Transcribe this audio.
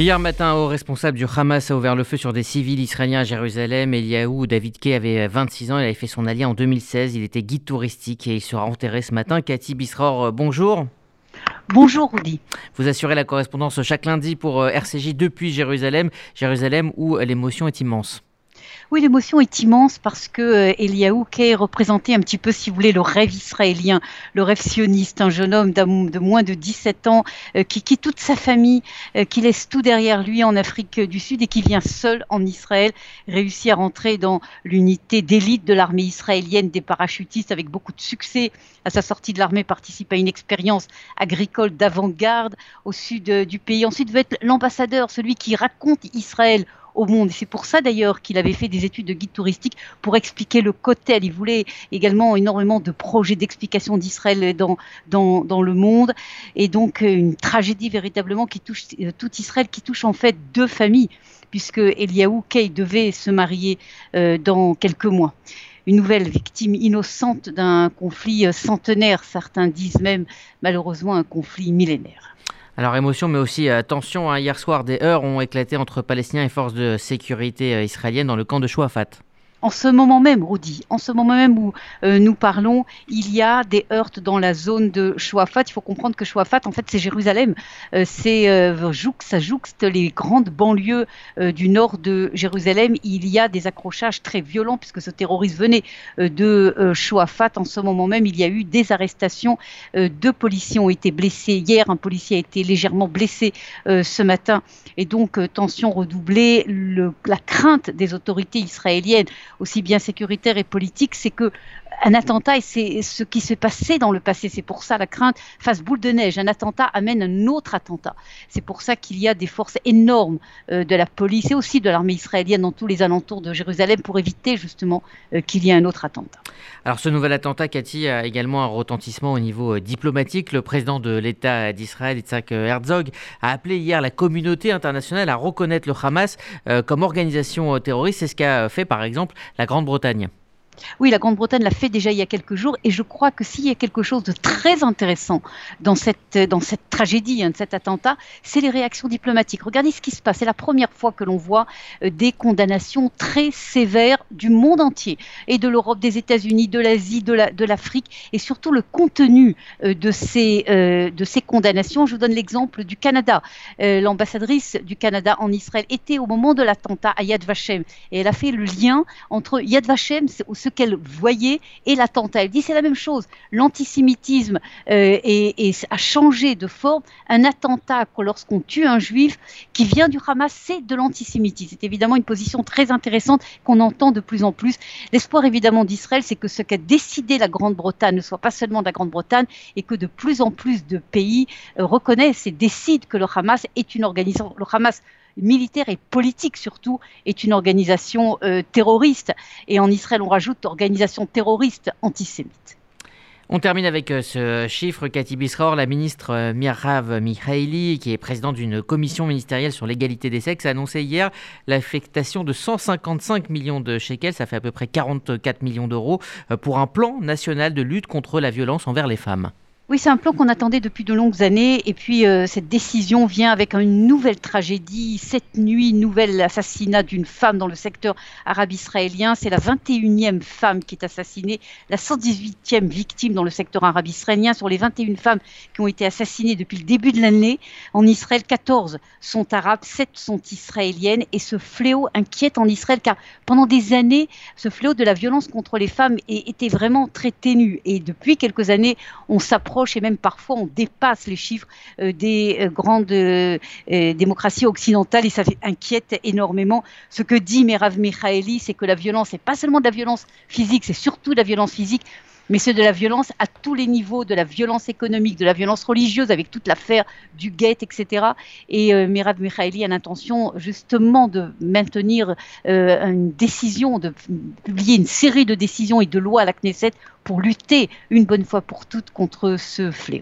Hier matin, au responsable du Hamas a ouvert le feu sur des civils israéliens à Jérusalem. Eliaou David Kay avait 26 ans, il avait fait son allié en 2016, il était guide touristique et il sera enterré ce matin. Cathy Bisror, euh, bonjour. Bonjour Rudy. Vous assurez la correspondance chaque lundi pour euh, RCJ depuis Jérusalem, Jérusalem où l'émotion est immense. Oui, l'émotion est immense parce que euh, Eliaou Kay représentait un petit peu, si vous voulez, le rêve israélien, le rêve sioniste, un jeune homme de moins de 17 ans euh, qui quitte toute sa famille, euh, qui laisse tout derrière lui en Afrique du Sud et qui vient seul en Israël, réussit à rentrer dans l'unité d'élite de l'armée israélienne des parachutistes avec beaucoup de succès. À sa sortie de l'armée, participe à une expérience agricole d'avant-garde au sud du pays. Ensuite, veut être l'ambassadeur, celui qui raconte Israël au. C'est pour ça d'ailleurs qu'il avait fait des études de guide touristique pour expliquer le Kotel. Il voulait également énormément de projets d'explication d'Israël dans, dans, dans, le monde. Et donc euh, une tragédie véritablement qui touche euh, tout Israël, qui touche en fait deux familles, puisque Eliaou Kay devait se marier euh, dans quelques mois une nouvelle victime innocente d'un conflit centenaire, certains disent même malheureusement un conflit millénaire. Alors émotion, mais aussi euh, tension. Hein. Hier soir, des heurts ont éclaté entre Palestiniens et forces de sécurité euh, israéliennes dans le camp de Chouafat en ce moment même, Rudy, en ce moment même où euh, nous parlons, il y a des heurts dans la zone de Chouafat. Il faut comprendre que Chouafat, en fait, c'est Jérusalem. Euh, c'est euh, ça jouxte les grandes banlieues euh, du nord de Jérusalem. Il y a des accrochages très violents puisque ce terroriste venait de Chouafat. En ce moment même, il y a eu des arrestations. deux policiers ont été blessés hier. Un policier a été légèrement blessé ce matin. Et donc, tension redoublée. La crainte des autorités israéliennes aussi bien sécuritaire et politique, c'est que un attentat, et c'est ce qui s'est passé dans le passé, c'est pour ça la crainte fasse boule de neige. Un attentat amène un autre attentat. C'est pour ça qu'il y a des forces énormes euh, de la police et aussi de l'armée israélienne dans tous les alentours de Jérusalem pour éviter justement euh, qu'il y ait un autre attentat. Alors ce nouvel attentat, Cathy, a également un retentissement au niveau euh, diplomatique. Le président de l'État d'Israël, Yitzhak Herzog, a appelé hier la communauté internationale à reconnaître le Hamas comme organisation terroriste. C'est ce qu'a fait par exemple la Grande-Bretagne. Oui, la Grande-Bretagne l'a fait déjà il y a quelques jours et je crois que s'il y a quelque chose de très intéressant dans cette, dans cette tragédie, hein, de cet attentat, c'est les réactions diplomatiques. Regardez ce qui se passe. C'est la première fois que l'on voit euh, des condamnations très sévères du monde entier et de l'Europe, des États-Unis, de l'Asie, de l'Afrique la, et surtout le contenu euh, de, ces, euh, de ces condamnations. Je vous donne l'exemple du Canada. L'ambassadrice du Canada en Israël était au moment de l'attentat à Yad Vashem et elle a fait le lien entre Yad Vashem, ce qu'elle voyait et l'attentat. Elle dit c'est la même chose. L'antisémitisme euh, a changé de forme. Un attentat, lorsqu'on tue un juif qui vient du Hamas, c'est de l'antisémitisme. C'est évidemment une position très intéressante qu'on entend de plus en plus. L'espoir évidemment d'Israël, c'est que ce qu'a décidé la Grande-Bretagne ne soit pas seulement la Grande-Bretagne et que de plus en plus de pays euh, reconnaissent et décident que le Hamas est une organisation. Le Hamas militaire et politique surtout, est une organisation euh, terroriste. Et en Israël, on rajoute organisation terroriste antisémite. On termine avec euh, ce chiffre, Cathy Bisror, la ministre euh, Mirav Mikhaili, qui est présidente d'une commission ministérielle sur l'égalité des sexes, a annoncé hier l'affectation de 155 millions de shekels, ça fait à peu près 44 millions d'euros, pour un plan national de lutte contre la violence envers les femmes. Oui, c'est un plan qu'on attendait depuis de longues années. Et puis, euh, cette décision vient avec une nouvelle tragédie. Cette nuit, nouvel assassinat d'une femme dans le secteur arabe-israélien. C'est la 21e femme qui est assassinée, la 118e victime dans le secteur arabe-israélien. Sur les 21 femmes qui ont été assassinées depuis le début de l'année, en Israël, 14 sont arabes, 7 sont israéliennes. Et ce fléau inquiète en Israël, car pendant des années, ce fléau de la violence contre les femmes était vraiment très ténu. Et depuis quelques années, on s'approche et même parfois on dépasse les chiffres euh, des euh, grandes euh, démocraties occidentales et ça inquiète énormément. Ce que dit Merav Mikhaeli, c'est que la violence n'est pas seulement de la violence physique, c'est surtout de la violence physique mais c'est de la violence à tous les niveaux, de la violence économique, de la violence religieuse, avec toute l'affaire du guet, etc. Et euh, Mirav a l'intention justement de maintenir euh, une décision, de publier une série de décisions et de lois à la Knesset pour lutter une bonne fois pour toutes contre ce fléau.